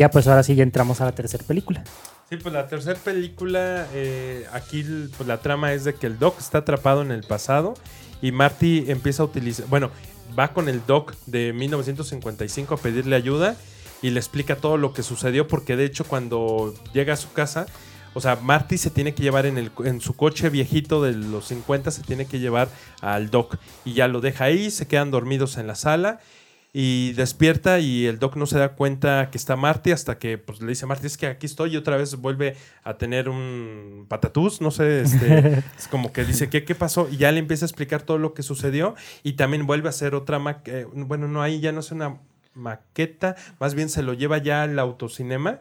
ya pues ahora sí ya entramos a la tercera película. Sí, pues la tercera película, eh, aquí pues, la trama es de que el Doc está atrapado en el pasado y Marty empieza a utilizar, bueno, va con el Doc de 1955 a pedirle ayuda y le explica todo lo que sucedió porque de hecho cuando llega a su casa, o sea, Marty se tiene que llevar en, el, en su coche viejito de los 50, se tiene que llevar al Doc y ya lo deja ahí, se quedan dormidos en la sala y despierta y el doc no se da cuenta que está Marty hasta que pues, le dice a Marty es que aquí estoy y otra vez vuelve a tener un patatús, no sé, este, es como que dice ¿qué, qué pasó y ya le empieza a explicar todo lo que sucedió y también vuelve a hacer otra, bueno, no, ahí ya no es una maqueta, más bien se lo lleva ya al autocinema.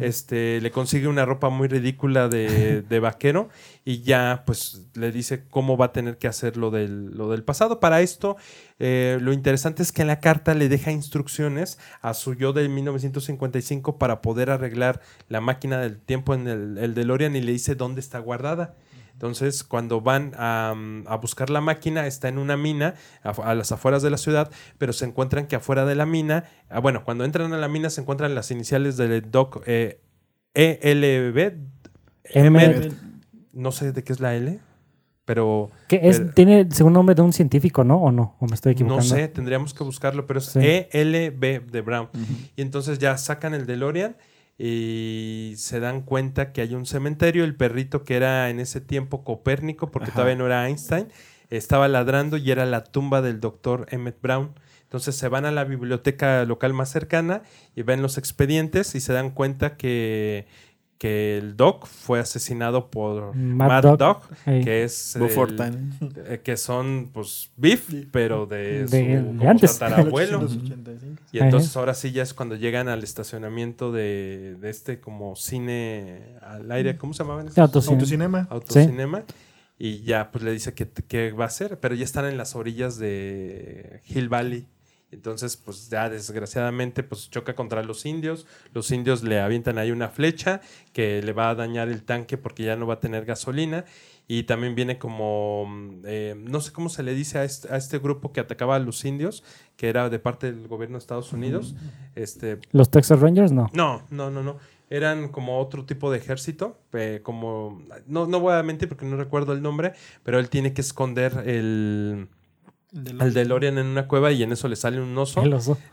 Este, le consigue una ropa muy ridícula de, vaquero y ya pues le dice cómo va a tener que hacer lo del, lo del pasado. Para esto, eh, lo interesante es que en la carta le deja instrucciones a su yo de 1955 para poder arreglar la máquina del tiempo en el, el DeLorean y le dice dónde está guardada. Entonces, cuando van a, buscar la máquina, está en una mina a, las afueras de la ciudad, pero se encuentran que afuera de la mina, ah, bueno, cuando entran a la mina se encuentran las iniciales del DOC eh, ELB. M, no sé de qué es la L. Pero. ¿Qué es? tiene según nombre de un científico, ¿no? ¿O no? ¿O me estoy equivocando? No sé, tendríamos que buscarlo, pero es ELB de Brown. Y entonces ya sacan el DeLorean y se dan cuenta que hay un cementerio. El perrito que era en ese tiempo Copérnico, porque todavía no era Einstein, estaba ladrando y era la tumba del doctor Emmett Brown. Entonces se van a la biblioteca local más cercana y ven los expedientes y se dan cuenta que que el Doc fue asesinado por Mad, Dog, que es eh, que son pues beef, pero de, su antes. tatarabuelo. y entonces ahora sí ya es cuando llegan al estacionamiento de, este como cine al aire, ¿cómo se llamaba? Autocinema. Autocinema. Y ya pues le dice que, que va a hacer, pero ya están en las orillas de Hill Valley. Entonces, pues ya desgraciadamente, pues choca contra los indios. Los indios le avientan ahí una flecha que le va a dañar el tanque porque ya no va a tener gasolina. Y también viene como, mm, eh, no sé cómo se le dice a este, a este, grupo que atacaba a los indios, que era de parte del gobierno de Estados Unidos. Este, ¿Los Texas Rangers? No. No, no, no, no. Eran como otro tipo de ejército, como, no, no voy a mentir porque no recuerdo el nombre, pero él tiene que esconder el al DeLorean en una cueva y en eso le sale un oso.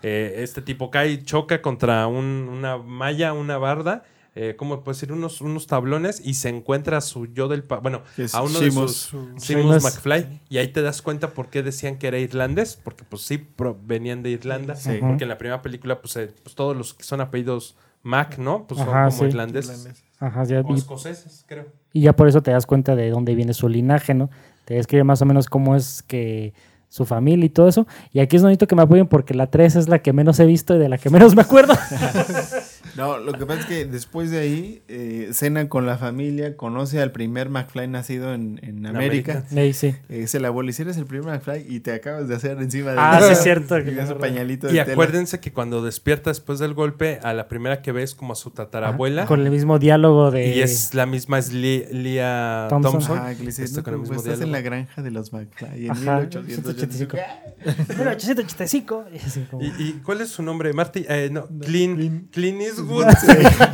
Eh, este tipo cae, choca contra una malla, una barda. Eh, ¿Cómo puede decir? Unos, unos tablones y se encuentra a su yo del. Bueno, a uno de sus. Simus McFly. Y ahí te das cuenta por qué decían que era irlandés. Porque, pues sí, venían de Irlanda. Porque en la primera película, pues, eh, pues, todos los que son apellidos Mac, ¿no? Pues son como irlandeses. Ajá, ya, o escoceses, creo. Y ya por eso te das cuenta de dónde viene su linaje, ¿no? Te describe más o menos cómo es que su familia y todo eso. Y aquí es bonito que me apoyen porque la 3 es la que menos he visto y de la que menos me acuerdo. no, lo que pasa es que después de ahí eh, cena con la familia, conoce al primer McFly nacido en, en América. Sí, sí. Eh, se la abuela, si eres el primer McFly y te acabas de hacer encima de Ah, sí, es cierto. pañalito y acuérdense que cuando despierta después del golpe, a la primera que ves como a su tatarabuela. con el mismo diálogo de. Y es la misma, es Lia Thompson. Ah, que le dice, con el mismo estás en la granja de los McFly en 1800 1885. ¿Y, ¿Y, cuál es su nombre? Marty, eh, no, Clean, Clean, Eastwood.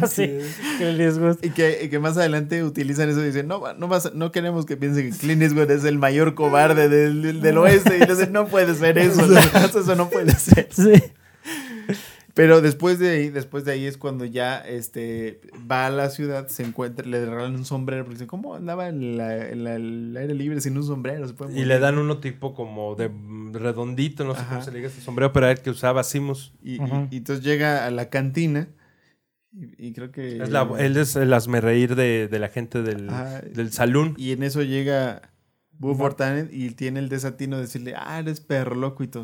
Sí, Clean Eastwood. Y que, y que, más adelante utilizan eso y dicen, no, no, vas, no queremos que piensen que Clean Eastwood es el mayor cobarde del, del, oeste. Y entonces no puede ser eso. eso no puede ser. Sí. Pero después de ahí, después de ahí es cuando ya este va a la ciudad, se encuentra, le regalan un sombrero, porque dice, ¿cómo andaba en, el aire libre sin un sombrero? y le dan uno tipo como de redondito, no sé cómo se le diga ese sombrero, pero era el que usaba Simus. Y, entonces llega a la cantina. Y, creo que. Es la, él es el asmerreír de, de la gente del, del salón. Y en eso llega Buff y tiene el desatino de decirle, ah, eres perro loco y todo.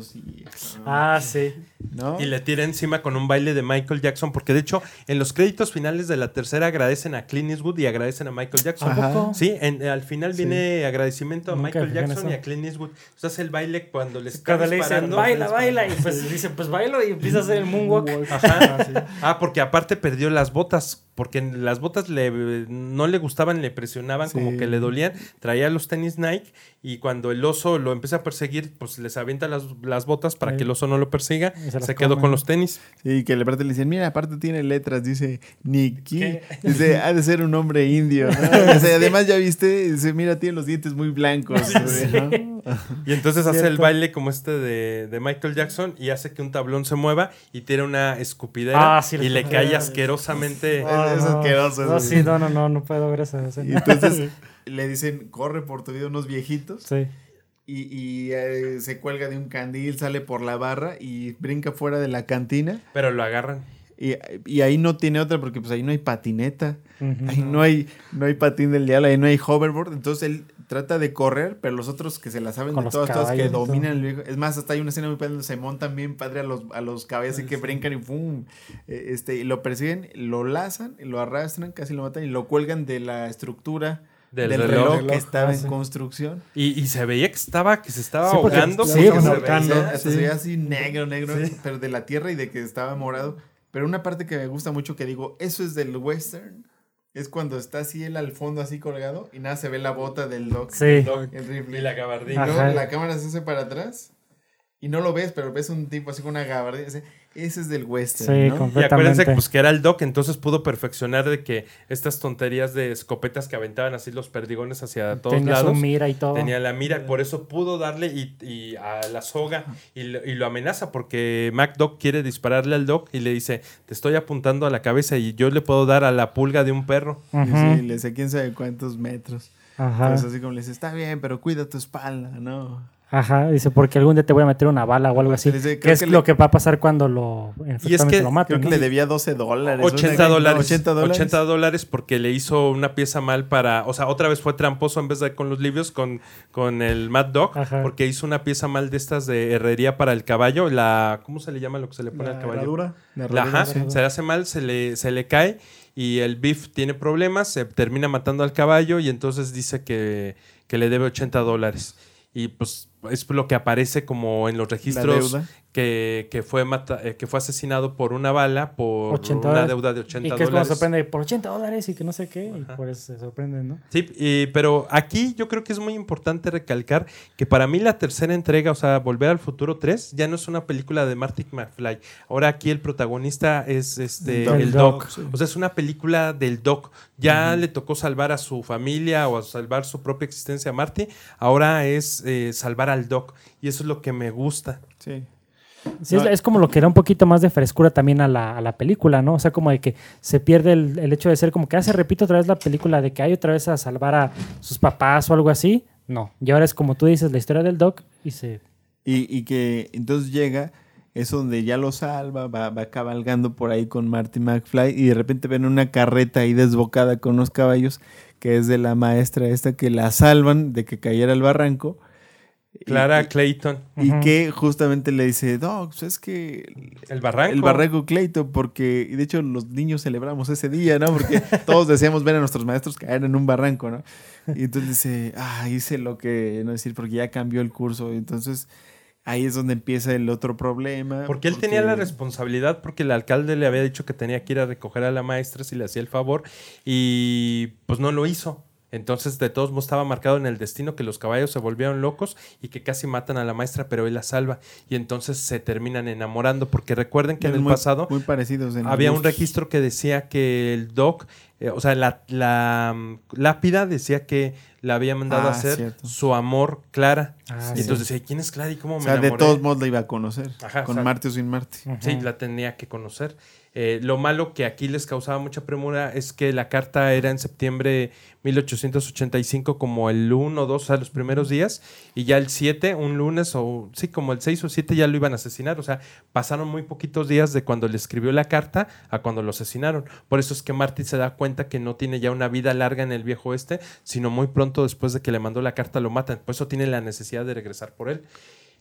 Ah, sí. ¿No? Y le tira encima con un baile de Michael Jackson, porque de hecho, en los créditos finales de la tercera agradecen a Clint Eastwood y agradecen a Michael Jackson. Sí, al final viene agradecimiento a Michael Jackson y a Clint Eastwood. Entonces hace el baile cuando les está Cuando le dicen, baila, baila, y pues dice, pues bailo y empieza a hacer el moonwalk. Ajá. Ah, porque aparte perdió las botas porque las botas le, no le gustaban, le presionaban, como que le dolían. Traía los tenis Nike y cuando el oso lo empieza a perseguir, pues les avienta las, las botas para Sí. que el oso no lo persiga. Y se quedó con los tenis. Sí, que le parte le dicen, mira, aparte tiene letras, dice. ¿Qué? Dice, ha de ser un hombre indio. ¿no? O sea, además, ya viste, dice, mira, tiene los dientes muy blancos. ¿no? Y entonces hace el baile como este de, de Michael Jackson y hace que un tablón se mueva y tiene una escupidera Ah, sí, y le cae asquerosamente. Es asqueroso No, eso. sí, no, no, no, no puedo ver esa Y entonces le dicen, corre por tu vida unos viejitos. Sí. Y, y, eh, se cuelga de un candil, sale por la barra y brinca fuera de la cantina. Pero lo agarran. Y, y ahí no tiene otra porque pues ahí no hay patineta. Ahí no hay, no hay patín del diablo, ahí no hay hoverboard. Entonces él trata de correr, pero los otros que se la saben Con de todas, todas que dominan el viejo. Es más, hasta hay una escena muy padre donde se montan bien padre a los, a los caballos, así que brincan y ¡pum! Eh, Este, y lo persiguen, lo lazan, lo arrastran, casi lo matan y lo cuelgan de la estructura Del del, reloj. reloj, que estaba ah, en sí. construcción. Y, y se veía que estaba, que se estaba Sí, ahogando. sí, se veía- se veía así negro, negro, pero de la tierra y de que estaba morado. Pero una parte que me gusta mucho que digo, eso es del western, es cuando está así él al fondo así colgado y nada se ve la bota del doc. Sí. El rifle. Y la gabardina. Ajá. la cámara se hace para atrás y no lo ves, pero ves un tipo así con una gabardina. Ese, ese es del western, Sí, ¿no? con- Y acuérdense Completamente. pues, que era el Doc, entonces pudo perfeccionar de que estas tonterías de escopetas que aventaban así los perdigones hacia todos Tenía su lados. mira y todo. Tenía la mira, por eso pudo darle y, y a la soga y lo, y lo amenaza porque MacDoc quiere dispararle al Doc y le dice, te estoy apuntando a la cabeza y yo le puedo dar a la pulga de un perro. Y Ujú. sí, le sé quién sabe cuántos metros. Ajá. Entonces así como le dice, está bien, pero cuida tu espalda, ¿no? Ajá. Dice, porque algún día te voy a meter una bala o algo así. Dice, ¿Qué es que lo le- que va a pasar cuando lo, efectivamente que lo maten? Creo que ¿no? le debía 12 dólares. 80 una- dólares. 80 dólares. 80 dólares porque le hizo una pieza mal para. O sea, otra vez fue tramposo en vez de con los libios, con, con el Mad Dog. Ajá. Porque hizo una pieza mal de estas de herrería para el caballo. La. ¿Cómo se le llama lo que se le pone La al caballo? herradura. La herradura, ajá, sí. se le hace mal, se le, se le cae y el beef tiene problemas, se termina matando al caballo y entonces dice que, que le debe 80 dólares. Y pues es lo que aparece como en los registros. Que, que fue mata- eh, que fue asesinado por una bala por 80 una dólares. deuda de 80 Y que es como dólares. sorprende por 80 dólares y que no sé qué. Y por eso se sorprenden, ¿no? Sí, y- pero aquí yo creo que es muy importante recalcar que para mí la tercera entrega, o sea, Volver al Futuro 3, ya no es una película de Marty McFly. Ahora aquí el protagonista es este El Doc. el Doc. Sí. O sea, es una película del Doc. Ya le tocó salvar a su familia o a salvar su propia existencia a Marty. Ahora es eh, salvar al Doc. Y eso es lo que me gusta. Sí. Es, como lo que da un poquito más de frescura también a la, a la película, ¿no? O sea, como de que se pierde el, el hecho de ser como que, ah, se repite otra vez la película de que hay otra vez a salvar a sus papás o algo así. No. Y ahora es como tú dices, la historia del Doc y se... Y, y que entonces llega, es donde ya lo salva, va, va cabalgando por ahí con Marty McFly y de repente ven una carreta ahí desbocada con unos caballos que es de la maestra esta que la salvan de que cayera al barranco. Clara y, Clayton. y que justamente le dice, Doc, pues es que El barranco. el barranco Clayton, porque, y de hecho los niños celebramos ese día, ¿no? Porque todos deseamos ver a nuestros maestros caer en un barranco, ¿no? Y entonces dice, ah, hice lo que, no decir, porque ya cambió el curso. Y entonces ahí es donde empieza el otro problema. Porque él tenía la responsabilidad porque el alcalde le había dicho que tenía que ir a recoger a la maestra si le hacía el favor y pues no lo hizo. Entonces, de todos modos, estaba marcado en el destino que los caballos se volvieron locos y que casi matan a la maestra, pero él la salva. Y entonces se terminan enamorando, porque recuerden que en el muy, pasado Muy parecidos. en había un registro que decía que el doc, eh, o sea, la, la, mm, lápida decía que la había mandado Ah, a hacer cierto. su amor Clara. Ah, y sí. entonces decía, ¿quién es Clara y cómo O me sea, de enamoré? todos modos la iba a conocer. Ajá, con o sea, Marte o sin Marte. Sí, la tenía que conocer. Eh, lo malo que aquí les causaba mucha premura es que la carta era en septiembre 1885 como el 1 o 2, o sea, los primeros días, y ya el 7, un lunes o sí, como el 6 o 7 ya lo iban a asesinar, o sea, pasaron muy poquitos días de cuando le escribió la carta a cuando lo asesinaron. Por eso es que Marty se da cuenta que no tiene ya una vida larga en el viejo este, sino muy pronto después de que le mandó la carta lo matan. Por eso tiene la necesidad de regresar por él.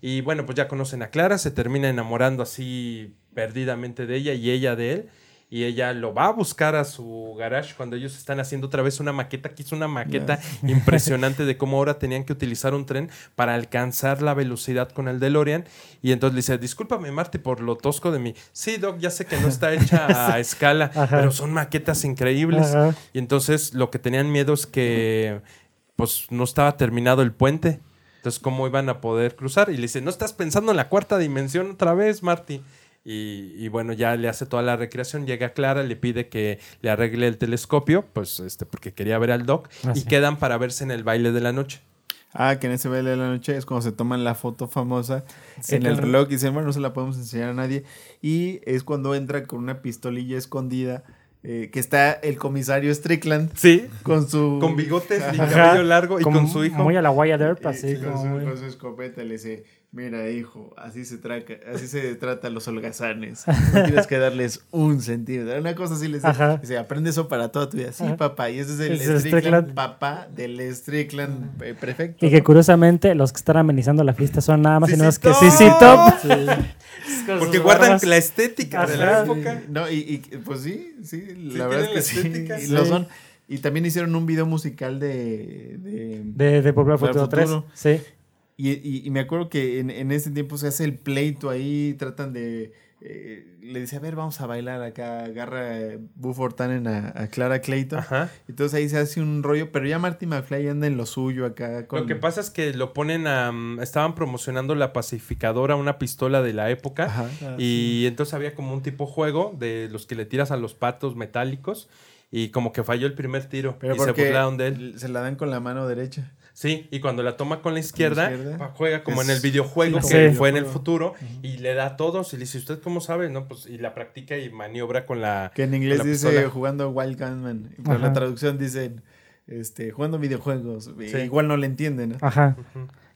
Y bueno, pues ya conocen a Clara, se termina enamorando así perdidamente de ella y ella de él. y ella lo va a buscar a su garage cuando ellos están haciendo otra vez una maqueta, que hizo una maqueta impresionante de cómo ahora tenían que utilizar un tren para alcanzar la velocidad con el DeLorean. Y entonces le dice, discúlpame Marty por lo tosco de mí. Sí, Doc, ya sé que no está hecha a escala, pero son maquetas increíbles. Ajá. Y entonces lo que tenían miedo es que pues no estaba terminado el puente. Entonces, ¿cómo iban a poder cruzar? Y le dice, ¿no estás pensando en la cuarta dimensión otra vez, Marty? Y, y bueno, ya le hace toda la recreación, llega Clara, le pide que le arregle el telescopio, pues este, porque quería ver al Doc, Ah, y sí. quedan para verse en el baile de la noche. Ah, que en ese baile de la noche es cuando se toman la foto famosa Sí, en el reloj y dicen, bueno, no se la podemos enseñar a nadie. Y es cuando entra con una pistolilla escondida, eh, que está el comisario Strickland Sí, con su... con bigotes y cabello largo y con su hijo. Muy a la Wyatt Earp, y- así y con, como su, muy- con su escopeta le dice, mira hijo, así se, trata, así se trata a los holgazanes. No tienes que darles un centímetro. Una cosa así le dice, Ajá. dice, aprende eso para toda tu vida. Sí, Ajá. papá. Y ese es el, Ese es el Strickland, Strickland. papá del Strickland eh, prefecto. Y que curiosamente los que están amenizando la fiesta son nada más y Sí, nada sí, menos top. que sí, top. Porque guardan la estética de la época. No, y, y, pues sí, sí, Sí, la verdad es que la sí, estética, y sí. lo son. Y también hicieron un video musical de... de, De, al Futuro 3. Futuro. Sí. Y, y- y me acuerdo que en, en ese tiempo se hace el pleito ahí, tratan de... eh, le dice, a ver, vamos a bailar acá, agarra eh, Buford Tannen a, a Clara Clayton. Ajá. Entonces ahí se hace un rollo, pero ya Marty McFly anda en lo suyo acá. Con... Lo que pasa es que lo ponen a... mm, estaban promocionando la pacificadora, una pistola de la época. Ajá. Y entonces había como un tipo juego de los que le tiras a los patos metálicos. Y como que falló el primer tiro. Pero y se porque burlaron de él. se la dan con la mano derecha. Sí, y cuando la toma con la izquierda, juega como es- en el videojuego sí, que sí. fue en el futuro. Y le da a todos. Y le dice, ¿usted cómo sabe? No, pues, y la practica y maniobra con la. Que en inglés dice pistola. jugando Wild Gunman. Pero Ajá. la traducción dicen este, jugando videojuegos. Sí. Igual no le entienden. ¿no? Ajá.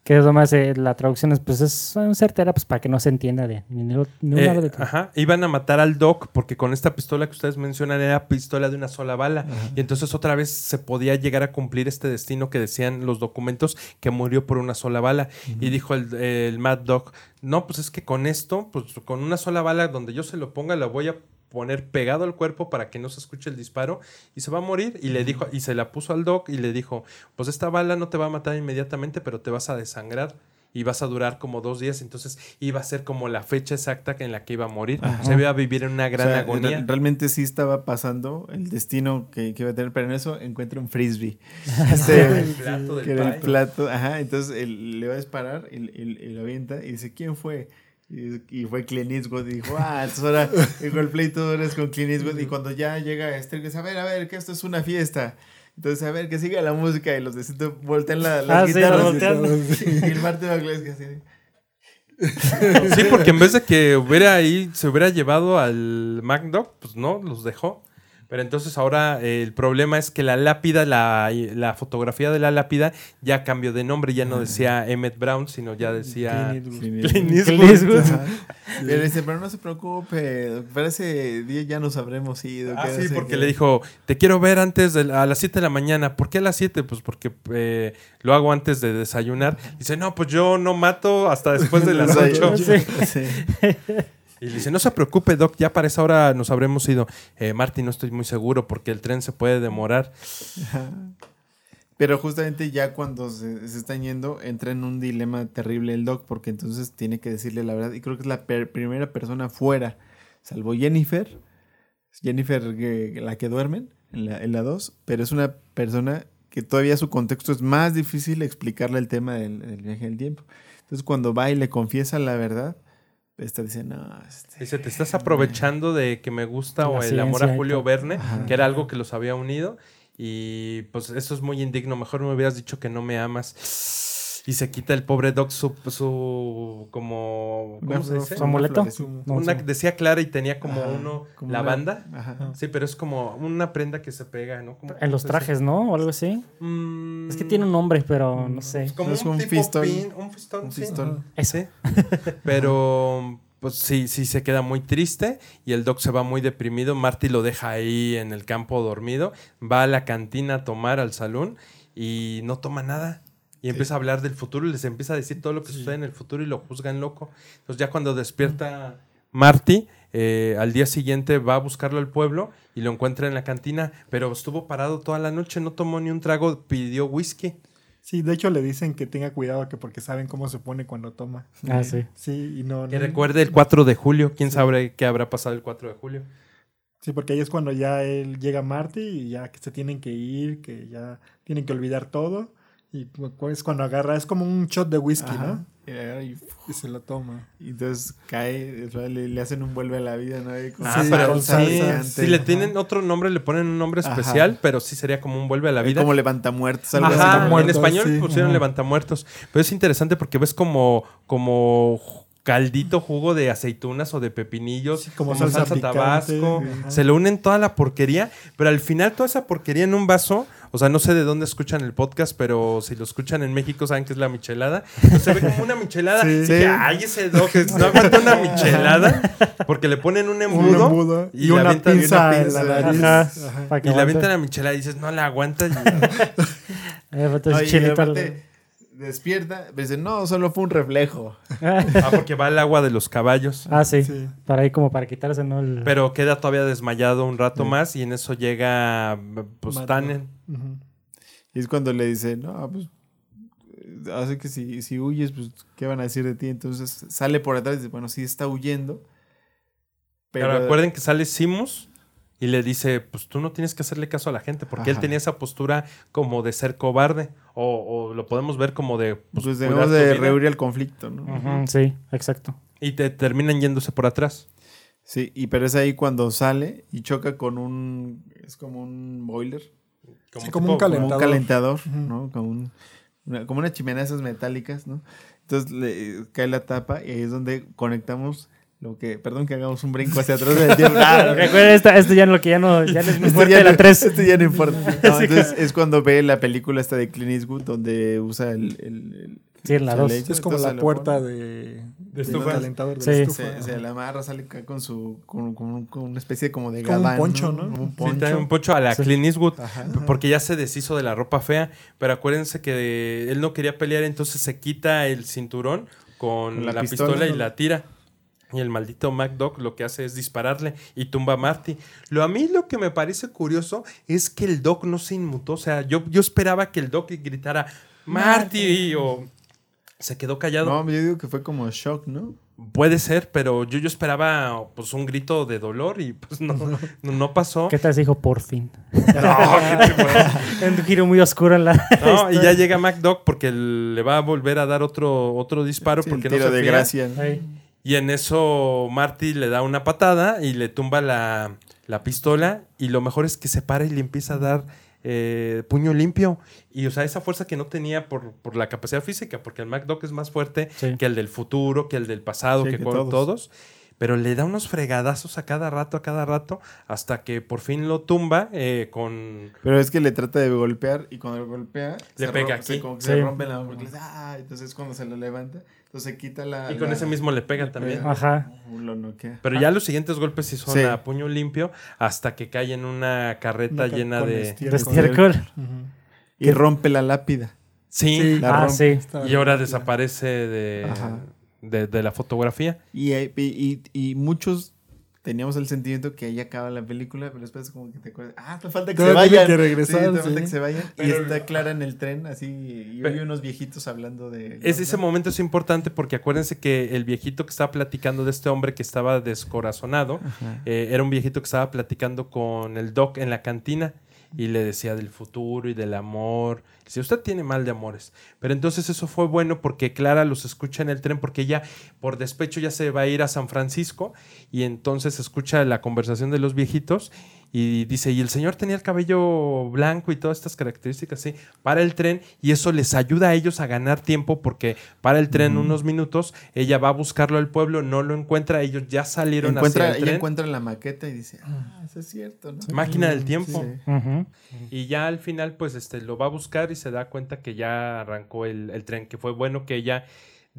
Que es lo más, eh, la traducción es, pues, es certera, pues, para que no se entienda de ni, ni, ni un Eh, lado de ajá, iban a matar al Doc porque con esta pistola que ustedes mencionan era pistola de una sola bala. Y entonces otra vez se podía llegar a cumplir este destino que decían los documentos que murió por una sola bala. Y dijo el, el Mad Dog, no, pues es que con esto, pues con una sola bala donde yo se lo ponga, la voy a poner pegado al cuerpo para que no se escuche el disparo y se va a morir y le dijo y se la puso al doc y le dijo pues esta bala no te va a matar inmediatamente pero te vas a desangrar y vas a durar como dos días entonces iba a ser como la fecha exacta en la que iba a morir Ajá. se iba a vivir en una gran O sea, agonía re- realmente sí estaba pasando el destino que, que iba a tener, pero en eso encuentra un frisbee. el Este, plato del que era el plato, ajá, entonces él le va a disparar y, y- y lo avienta y dice, ¿quién fue? Y, y fue Clint Eastwood y dijo, ah, entonces ahora dijo el pleito ahora es con Clint Eastwood y cuando ya llega Esther dice, a ver, a ver, que esto es una fiesta. Entonces, a ver, que siga la música y los de Cito voltean la- las Ah, sí, guitarras. lo voltean. y el Martin McFly es que así. sí porque en vez de que hubiera ahí se hubiera llevado al MacDog pues no los dejó pero entonces ahora eh, el problema es que la lápida, la, la fotografía de la lápida ya cambió de nombre, ya no decía Emmett Brown, sino ya decía Clint Eastwood. Pero dice, pero no se preocupe, para ese día ya nos habremos ido. Ah, sí, porque qué". le dijo, te quiero ver antes de a las 7 de la mañana. ¿Por qué a las 7? Pues porque eh, lo hago antes de desayunar. Dice, no, pues yo no mato hasta después de las 8. Sí. Sí. Y le dice, no se preocupe, Doc, ya para esa hora nos habremos ido. Eh, Marty, no estoy muy seguro porque el tren se puede demorar. Pero justamente ya cuando se, están yendo, entra en un dilema terrible el Doc, porque entonces tiene que decirle la verdad. Y creo que es la primera persona fuera, salvo Jennifer. Jennifer, la que duermen en la, en la 2, pero es una persona que todavía su contexto es más difícil explicarle el tema del, del viaje en el tiempo. Entonces cuando va y le confiesa la verdad, esta dice, no, este, Dice, te estás aprovechando de que me gusta La o el amor a Julio. Verne, Ajá. que era algo que los había unido. Y pues eso es muy indigno. Mejor me hubieras dicho que no me amas. Y se quita el pobre Doc su, su como... ¿Cómo se dice? ¿Su amuleto? una Una, decía Clara y tenía como Ajá, uno, como la una- banda. Ajá. Sí, pero es como una prenda que se pega, ¿no? Como- En los trajes, ¿no? O algo así. Mm, Es que tiene un nombre, pero no sé. es como Es un, un tipo fistón. pin, un fistón, Un sí. fistón. Sí. Pero pues sí, sí se queda muy triste y el Doc se va muy deprimido. Marty lo deja ahí en el campo dormido, va a la cantina a tomar al salón y no toma nada. Y empieza a hablar del futuro y les empieza a decir todo lo que sucede en el futuro y lo juzgan loco. Entonces ya cuando despierta Marty eh, al día siguiente va a buscarlo al pueblo y lo encuentra en la cantina, pero estuvo parado toda la noche, no tomó ni un trago, pidió whisky. Sí, de hecho le dicen que tenga cuidado que porque saben cómo se pone cuando toma. Ah, sí. Sí, y no. Que no- recuerde el 4 de julio, quién sabe qué habrá pasado el 4 de julio. Sí, porque ahí es cuando ya él llega a Marty y ya que se tienen que ir, que ya tienen que olvidar todo. Y es cuando agarra, es como un shot de whisky, Ajá. ¿no? Y agarra y, Y se lo toma. y entonces cae, le, le hacen un vuelve a la vida, ¿no? Con Ah, Sí, pero con sí, si le Ajá. tienen otro nombre, le ponen un nombre Ajá. especial, pero sí sería como un vuelve a la vida. como levantamuertos, algo Ajá, así. en español sí. pusieron Ajá. levantamuertos. Pero es interesante porque ves como, como caldito jugo de aceitunas o de pepinillos, Sí, como como, salsa salsa, picante, tabasco. ajá. Se le unen toda la porquería, pero al final toda esa porquería en un vaso, o sea, no sé de dónde escuchan el podcast, pero si lo escuchan en México saben que es la michelada. Pues se ve como una michelada. Sí. Dije, ay, ese dog no aguanta una michelada porque le ponen un Un embudo, y una y pinza en la nariz. Ajá. Que y le aguante. avientan la michelada y dices, no la aguanta. Y- Eh, entonces, Oye, aparte, despierta, dice, no, solo fue un reflejo. ah, porque va al agua de los caballos. Ah, sí. Sí. Para ahí como para quitarse, ¿no? El- Pero queda todavía desmayado un rato más y en eso llega pues Tannen. Y es cuando le dice, no, pues, hace que si, si huyes, pues, ¿qué van a decir de ti? Entonces sale por atrás y dice, bueno, sí está huyendo. Pero, Pero, recuerden que sale Simus y le dice, pues tú no tienes que hacerle caso a la gente, porque él tenía esa postura como de ser cobarde, o, o lo podemos ver como de... pues, Pues, debemos de rehuir el conflicto, ¿no? Sí, exacto. Y te terminan yéndose por atrás. Sí, y pero es ahí cuando sale y choca con un, es como un boiler, Sí, como un como Calentador. un calentador. ¿no? Como, un- una, como una chimenea de esas metálicas, ¿no? Entonces le cae la tapa y ahí es donde conectamos lo que, perdón que hagamos un brinco hacia atrás del tiempo. Ah, Recuerda, esta- esto ya no lo que ya no, ya no es muy Esto fuerte ya de no- la 3. Esto ya no importa. No, entonces es cuando ve la película esta de Clint Eastwood donde usa el... el- el- Sí, en la el 2. chaleco, Es como la puerta de, de calentador de Sí. la Se, estufa. se la amarra, sale acá con su con, con- con una especie como de Como un poncho, ¿no? Un Sí, poncho. trae un pocho a la Sí. Clint Eastwood. Ajá. Porque ya se deshizo de la ropa fea, pero acuérdense que él no quería pelear, entonces se quita el cinturón con, Con la, la pistola, pistola. y la tira. Y el maldito MacDoc lo que hace es dispararle y tumba a Marty. Lo a mí lo que me parece curioso es que el Doc no se inmutó. O sea, yo, yo esperaba que el Doc gritara Marty o se quedó callado. No, yo digo que fue como shock, ¿no? Puede ser, pero yo, yo esperaba pues un grito de dolor y pues no, no, no pasó. ¿Qué tal se dijo por fin? No, ¿qué te puedo- Un giro muy oscuro en la. No, y ya llega MacDoc porque le va a volver a dar otro, otro disparo Sí, el porque no tiro se de fía. gracia. ¿no? Y en eso Marty le da una patada y le tumba la, la pistola. Y lo mejor es que se para y le empieza a dar eh, puño limpio. Y o sea, esa fuerza que no tenía por, por la capacidad física, porque el MacDoc es más fuerte Sí. que el del futuro, que el del pasado, Sí, que, que con todos. todos. Pero le da unos fregadazos a cada rato, a cada rato, hasta que por fin lo tumba eh, con... Pero es que le trata de golpear y cuando lo golpea Le se pega rompe- se- aquí. como que Sí. se rompe la porque le dice, ah, entonces cuando se lo levanta, entonces se quita la Y con la- ese mismo le pega también. pega. Ajá. Uh, Lo noquea. Pero ya los siguientes golpes sí son Sí. a puño limpio hasta que cae en una carreta Una ca- llena de... De estiércol. Y rompe la lápida. Sí, Sí. La Ah, rompe. sí. Y ahora desaparece de, Ajá. de, de la fotografía. Y, y, y- y muchos teníamos el sentimiento que ahí acaba la película, pero después como que te acuerdas, ah, te falta que Todavía se vayan. que regresar, Sí, te sí. falta que se vayan. y está Clara en el tren, así, y Pero- oye unos viejitos hablando de... Es, ese momento es importante porque acuérdense que el viejito que estaba platicando de este hombre que estaba descorazonado, eh, era un viejito que estaba platicando con el doc en la cantina y le decía del futuro y del amor. Si usted tiene mal de amores. Pero entonces eso fue bueno porque Clara los escucha en el tren porque ella por despecho ya se va a ir a San Francisco y entonces escucha la conversación de los viejitos y dice, y el señor tenía el cabello blanco y todas estas características así, para el tren y eso les ayuda a ellos a ganar tiempo porque para el tren unos minutos, ella va a buscarlo al pueblo, no lo encuentra, ellos ya salieron encuentra, hacia el ella tren. encuentra la maqueta y dice, ah, eso es cierto, ¿no? Máquina del tiempo. Sí. Y ya al final, pues, este, lo va a buscar y se da cuenta que ya arrancó el, el tren, que fue bueno que ella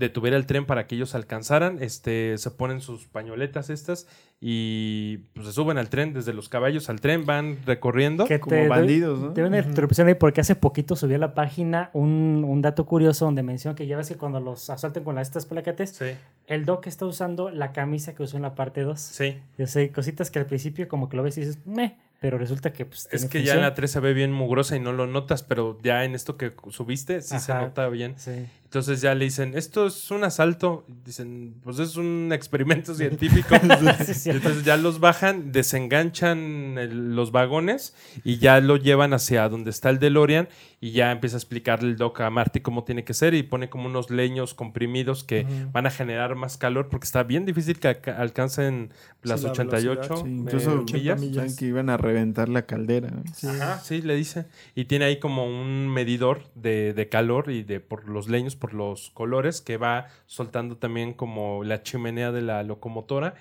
detuviera el tren para que ellos alcanzaran. Este, se ponen sus pañoletas estas y pues, se suben al tren desde los caballos al tren, van recorriendo. Que Como te doy- bandidos, ¿no? doy una interrupción ahí porque hace poquito subí a la página un, un dato curioso donde menciona que ya ves que cuando los asaltan con las, estas plaquetes, Sí, el Doc está usando la camisa que usó en la parte 2. sí. Yo sé, cositas que al principio como que lo ves y dices, meh, pero resulta que pues Es que ya en la 3 se ve bien mugrosa y no lo notas, pero ya en esto que subiste sí se nota bien. Sí. Entonces ya le dicen, esto es un asalto. Dicen, pues es un experimento científico. Entonces ya los bajan, desenganchan el- los vagones y ya lo llevan hacia donde está el DeLorean y ya empieza a explicarle el doc a Marty cómo tiene que ser y pone como unos leños comprimidos que van a generar más calor porque está bien difícil que alca- alcancen las Sí, la 88 velocidad, Sí, eh, incluso millas. millas. Saben que iban a reventar la caldera. Ajá, sí, le dice. Y tiene ahí como un medidor de, de calor y de por los leños, por los colores, que va soltando también como la chimenea de la locomotora.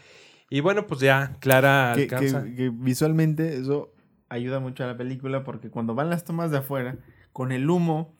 Y bueno, pues ya Clara que, alcanza. que- que visualmente eso ayuda mucho a la película porque cuando van las tomas de afuera, con el humo,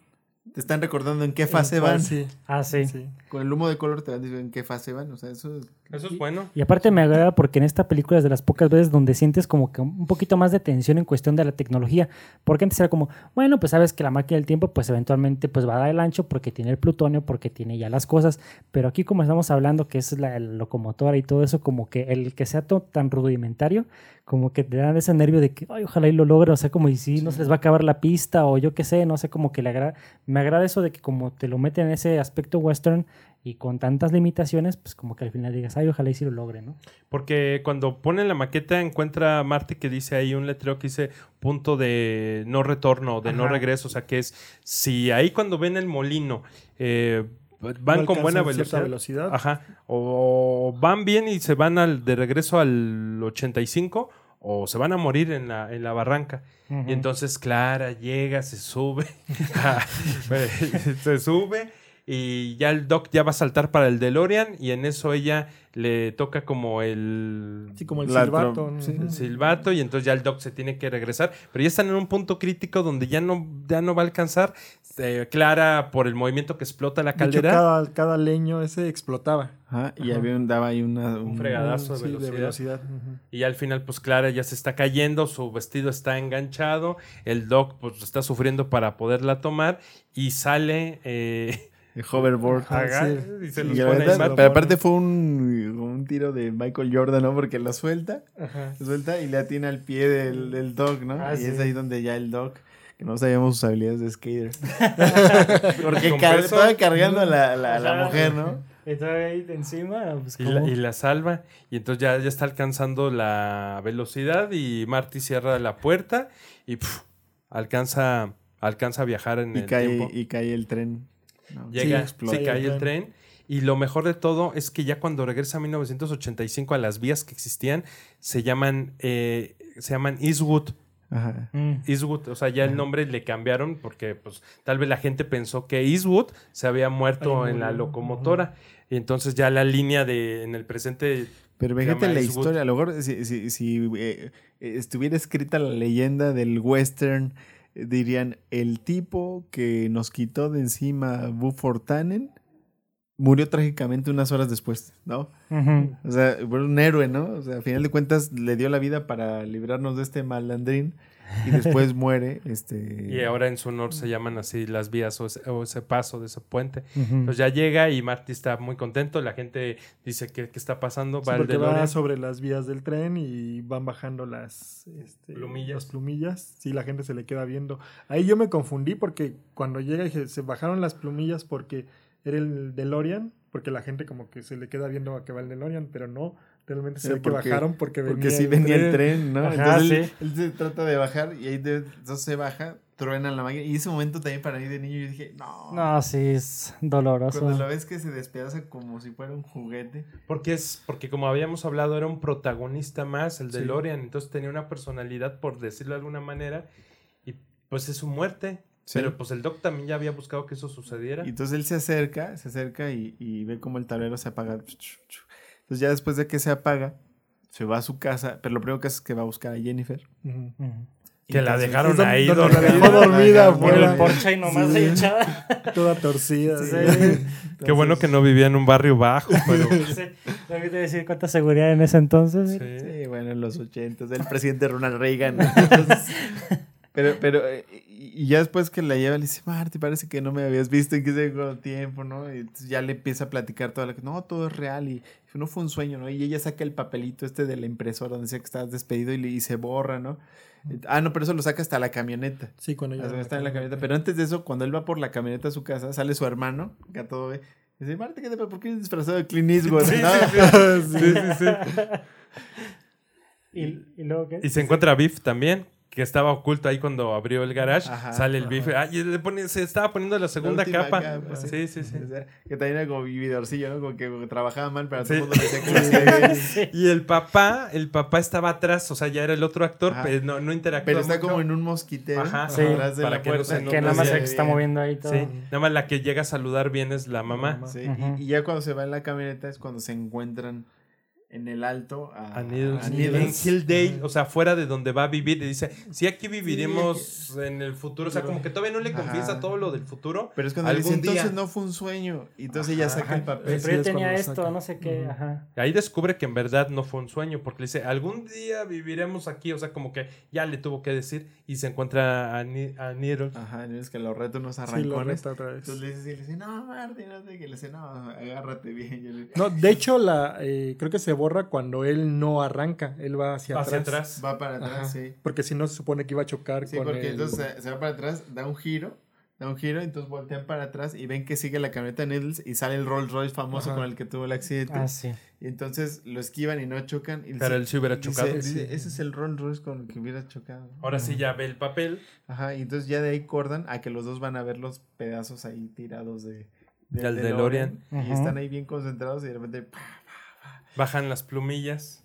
te están recordando en qué fase En cuál, van. Sí. Ah, sí. sí. Con el humo de color te van diciendo en qué fase van. O sea, eso Eso es bueno. Y aparte me agrada porque en esta película es de las pocas veces donde sientes como que un poquito más de tensión en cuestión de la tecnología. Porque antes era como, bueno, pues sabes que la máquina del tiempo pues eventualmente pues va a dar el ancho porque tiene el plutonio, porque tiene ya las cosas. Pero aquí como estamos hablando que es la el locomotora y todo eso, como que el que sea tan rudimentario, como que te dan ese nervio de que, ay, ojalá y lo logre, o sea, como y si no se les va a acabar la pista o yo qué sé, no sé, como que le agrada, me agrada eso de que como te lo meten en ese aspecto western y con tantas limitaciones, pues como que al final digas, ay, ojalá y si lo logre, ¿no? Porque cuando ponen la maqueta encuentra a Marty que dice ahí un letrero que dice punto de no retorno, de no regreso. O sea que es, si ahí cuando ven el molino eh, van No con buena velocidad. Ajá. O van bien y se van al, de regreso al 85 o se van a morir en la, en la barranca. Y entonces Clara llega, se sube, se sube y ya el Doc ya va a saltar para el DeLorean y en eso ella le toca como el Sí, como el La silbato. ¿no? sí, Ujú. silbato y entonces ya el Doc se tiene que regresar, pero ya están en un punto crítico donde ya no, ya no va a alcanzar. Eh, Clara por el movimiento que explota la De hecho, caldera. cada, cada leño ese explotaba. Ajá, y Ajá. había un, daba ahí una, Un un- fregadazo de Sí, velocidad. Y al final, pues Clara ya se está cayendo, su vestido está enganchado, el Doc pues está sufriendo para poderla tomar y sale eh, el hoverboard. Aga- sí. y se Y los la pone verdad, ahí Marty. pero aparte fue un, un tiro de Michael Jordan, ¿no? Porque lo suelta, Ajá. lo suelta y le atina al pie del, del dog, ¿no? Ah, y es ahí donde ya el dog, que no sabíamos sus habilidades de skater. Porque Con car- peso. estaba cargando a la, la, mujer, ¿no? Está ahí de encima, pues Y la, como- y la salva. Y entonces ya, ya está alcanzando la velocidad y Marty cierra la puerta y alcanza, alcanza a viajar en Y el cae, tiempo. y cae el tren. ¿No? Llega, Sí, explota. sí, cae el tren. Y lo mejor de todo es que ya cuando regresa a 1985 a las vías que existían, se llaman, eh, se llaman Eastwood. Ajá. Mm. Eastwood, o sea, ya el nombre le cambiaron porque pues tal vez la gente pensó que Eastwood se había muerto en la locomotora. Y entonces ya la línea de en el presente Pero Se fíjate la Eastwood. historia, a lo mejor si, si- si, eh, estuviera escrita la leyenda del western, dirían, el tipo que nos quitó de encima Buford Tannen murió trágicamente unas horas después, ¿no? O sea, fue un héroe, ¿no? O sea, a final de cuentas le dio la vida para librarnos de este malandrín y después muere, este... y ahora en su honor se llaman así las vías o ese, o ese paso de ese puente. Entonces ya llega y Marty está muy contento, la gente dice que qué está pasando, Sí, va el porque va DeLorean. sobre las vías del tren y van bajando las, este, Plumillas. las plumillas. Sí, la gente se le queda viendo. Ahí yo me confundí porque cuando llega dije, se bajaron las plumillas porque era el DeLorean, porque la gente como que se le queda viendo a que va el DeLorean, pero no, realmente se ve que porque- bajaron porque, Porque venía sí el venía el tren. ¿no? Ajá, entonces él, sí. él se trata de bajar y ahí de- entonces se baja, truena la máquina. Y ese momento también para mí de niño yo dije, no. No, sí, es doloroso. Cuando lo ves que se despedaza como si fuera un juguete. Porque es, porque como habíamos hablado, era un protagonista más, el Sí. DeLorean, entonces tenía una personalidad, por decirlo de alguna manera, y pues es su muerte. Sí. Pero pues el Doc también ya había buscado que eso sucediera. Y entonces él se acerca, se acerca y, y ve como el tablero se apaga. Entonces ya después de que se apaga, se va a su casa, pero lo primero que hace es que va a buscar a Jennifer. Ujú. Que la dejaron ahí donde la dormida. dejó dormida Ajá, Por el porche y nomás Sí. ahí echada. Toda torcida. Sí. Qué bueno que no vivía en un barrio bajo, pero... Sí. No te decir cuánta seguridad en ese entonces. Sí. Sí, bueno, en los ochentas, el presidente Ronald Reagan. Entonces, pero, pero, eh, y ya después que la lleva, le dice, Marty, parece que no me habías visto en qué sé cuánto tiempo, ¿no? Y ya le empieza a platicar toda la que, no, todo es real y no fue un sueño, ¿no? Y ella saca el papelito este de la impresora donde decía que estabas despedido y, le- y se borra, ¿no? Ah, no, pero eso lo saca hasta la camioneta. Sí, cuando ya Hasta está en la camioneta. Pero antes de eso, cuando él va por la camioneta a su casa, sale su hermano, que a todo ve. y Dice, Marty, ¿qué te pasa? ¿Por qué eres disfrazado de Clint Eastwood? ¿no? Sí, sí, sí. ¿Y, y luego qué? Y se encuentra Biff también, que estaba oculto ahí cuando abrió el garage. Ajá, sale el Biff. Ah, y le pone- se estaba poniendo la segunda capa. capa, Sí, sí, sí. O sea, que también era como vividorcillo, ¿no? Como que trabajaba mal, pero a todo Sí. el mundo decía que. Sí. Y el papá, el papá estaba atrás, o sea, ya era el otro actor, Ajá. pero no, no interactuó. Pero está mucho. como en un mosquitero Ajá, sí, atrás de para la que no puerta. se que nada más se está moviendo ahí todo. Sí, nada más la que llega a saludar bien es la mamá. Sí, y ya cuando se va en la camioneta es cuando se encuentran en el alto a, A Needles. a En Needles. Hilldale, o sea, fuera de donde va a vivir, y dice, sí, aquí viviremos en el futuro. O sea, como que todavía no le Ajá. confiesa todo lo del futuro. Pero es cuando le dice, Algún día. entonces no fue un sueño. Y entonces ella saca el papel. Pero yo tenía esto, no sé qué, ajá. Ahí descubre que en verdad no fue un sueño, porque le dice, algún día viviremos aquí. O sea, como que ya le tuvo que decir, y se encuentra a, Ni- a Needle. Ajá, y es que lo reto unos Sí, lo arrancones. otra vez. entonces le dice, sí, le dice, no, Martín, no sé qué. Le dice, no, agárrate bien. Le- No, de hecho, la, eh, creo que se borra cuando él no arranca. Él va hacia, Hacia atrás. atrás. Va para atrás, Ajá. sí. Porque si no, se supone que iba a chocar Sí, con porque el- entonces se, se va para atrás, da un giro, da un giro, entonces voltean para atrás y ven que sigue la camioneta Needles y sale el Rolls Royce famoso Ajá. con el que tuvo el accidente. Ah, sí. Y entonces lo esquivan y no chocan. Y Pero él sí hubiera dice- chocado. dice, ese es el Rolls Royce con el que hubiera chocado. Ahora sí ya ve el papel. Ajá, y entonces ya de ahí cordan a que los dos van a ver los pedazos ahí tirados de, Del DeLorean. Y Ujú. están ahí bien concentrados y de repente... ¡pah! Bajan las plumillas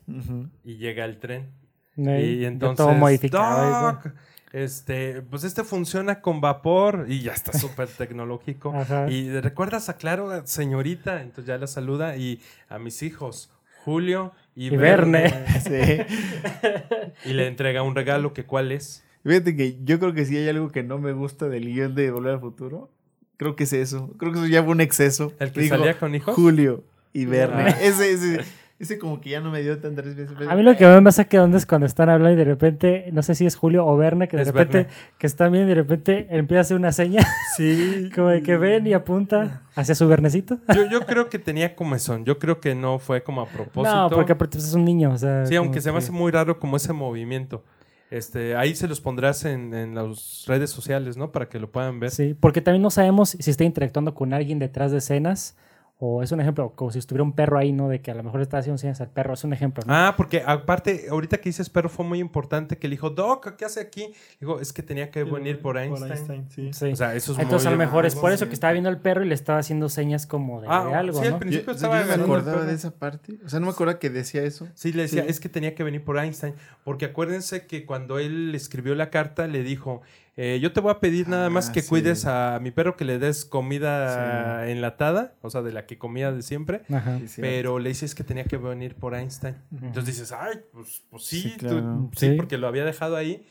y llega el tren. Ahí, Y entonces, todo modificado. "Doc, este, pues este funciona con vapor y ya está súper tecnológico. Ajá. Y recuerdas a Claro, señorita, entonces ya la saluda y a mis hijos, Julio y, Y Verne. Sí. Y le entrega un regalo que cuál es. Fíjate que yo creo que si hay algo que no me gusta del guion de Volver al Futuro, creo que es eso. Creo que eso ya fue un exceso. El que Digo, salía con hijos. Julio y Verne. Ah. Ese, ese, ese como que ya no me dio tantas veces. A mí lo que me pasa que donde es cuando están hablando y de repente, no sé si es Julio o Verne, que de Es repente, que están bien y de repente empieza a hacer una seña, Sí. como de que ven y apunta hacia su Vernecito. Yo, yo creo que tenía comezón. Yo creo que no fue como a propósito. No, porque aparte pues, es un niño, o sea. Sí, aunque se me hace muy raro como ese movimiento. Este, ahí se los pondrás en, en las redes sociales, ¿no? Para que lo puedan ver. Sí, porque también no sabemos si está interactuando con alguien detrás de escenas o es un ejemplo, como si estuviera un perro ahí, ¿no? De que a lo mejor está haciendo señas al perro, es un ejemplo, ¿no? Ah, porque aparte, ahorita que dices perro fue muy importante que le dijo, Doc, ¿qué hace aquí? Digo, es que tenía que venir por Einstein. sí. Sí. O sea, eso es Entonces a lo mejor es por eso que estaba viendo al perro y le estaba haciendo señas como de, Ah, de algo, sí, al ¿no? principio Yo, estaba yo no me el acordaba de esa parte. O sea, no me acordaba que decía eso. Sí, le decía, Sí. es que tenía que venir por Einstein. Porque acuérdense que cuando él escribió la carta, le dijo, eh, yo te voy a pedir nada más Ah, que sí. cuides a mi perro, que le des comida enlatada, o sea, de la que comía de siempre. Ajá. Sí. Pero le dices que tenía que venir por Einstein. Entonces dices, ay, pues, pues sí, Sí, tú- sí, Sí. porque lo había dejado ahí.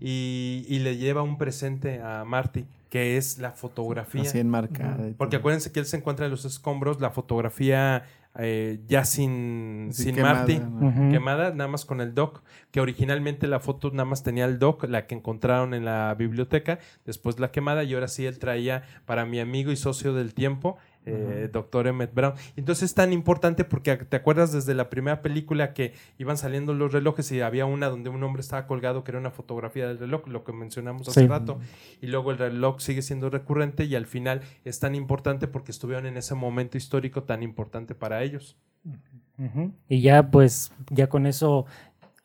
Y, y le lleva un presente a Marty, que es la fotografía. Así enmarcada. Porque acuérdense que él se encuentra en los escombros, la fotografía eh, ya sin, Así sin quemada, Marty, ¿no? Ujú. quemada, nada más con el doc, que originalmente la foto nada más tenía el doc, la que encontraron en la biblioteca, después la quemada y ahora sí él traía para mi amigo y socio del tiempo, eh, doctor Emmett Brown. Entonces es tan importante porque te acuerdas desde la primera película que iban saliendo los relojes y había una donde un hombre estaba colgado que era una fotografía del reloj, lo que mencionamos hace Sí. rato, y luego el reloj sigue siendo recurrente y al final es tan importante porque estuvieron en ese momento histórico tan importante para ellos. Y ya, pues, ya con eso,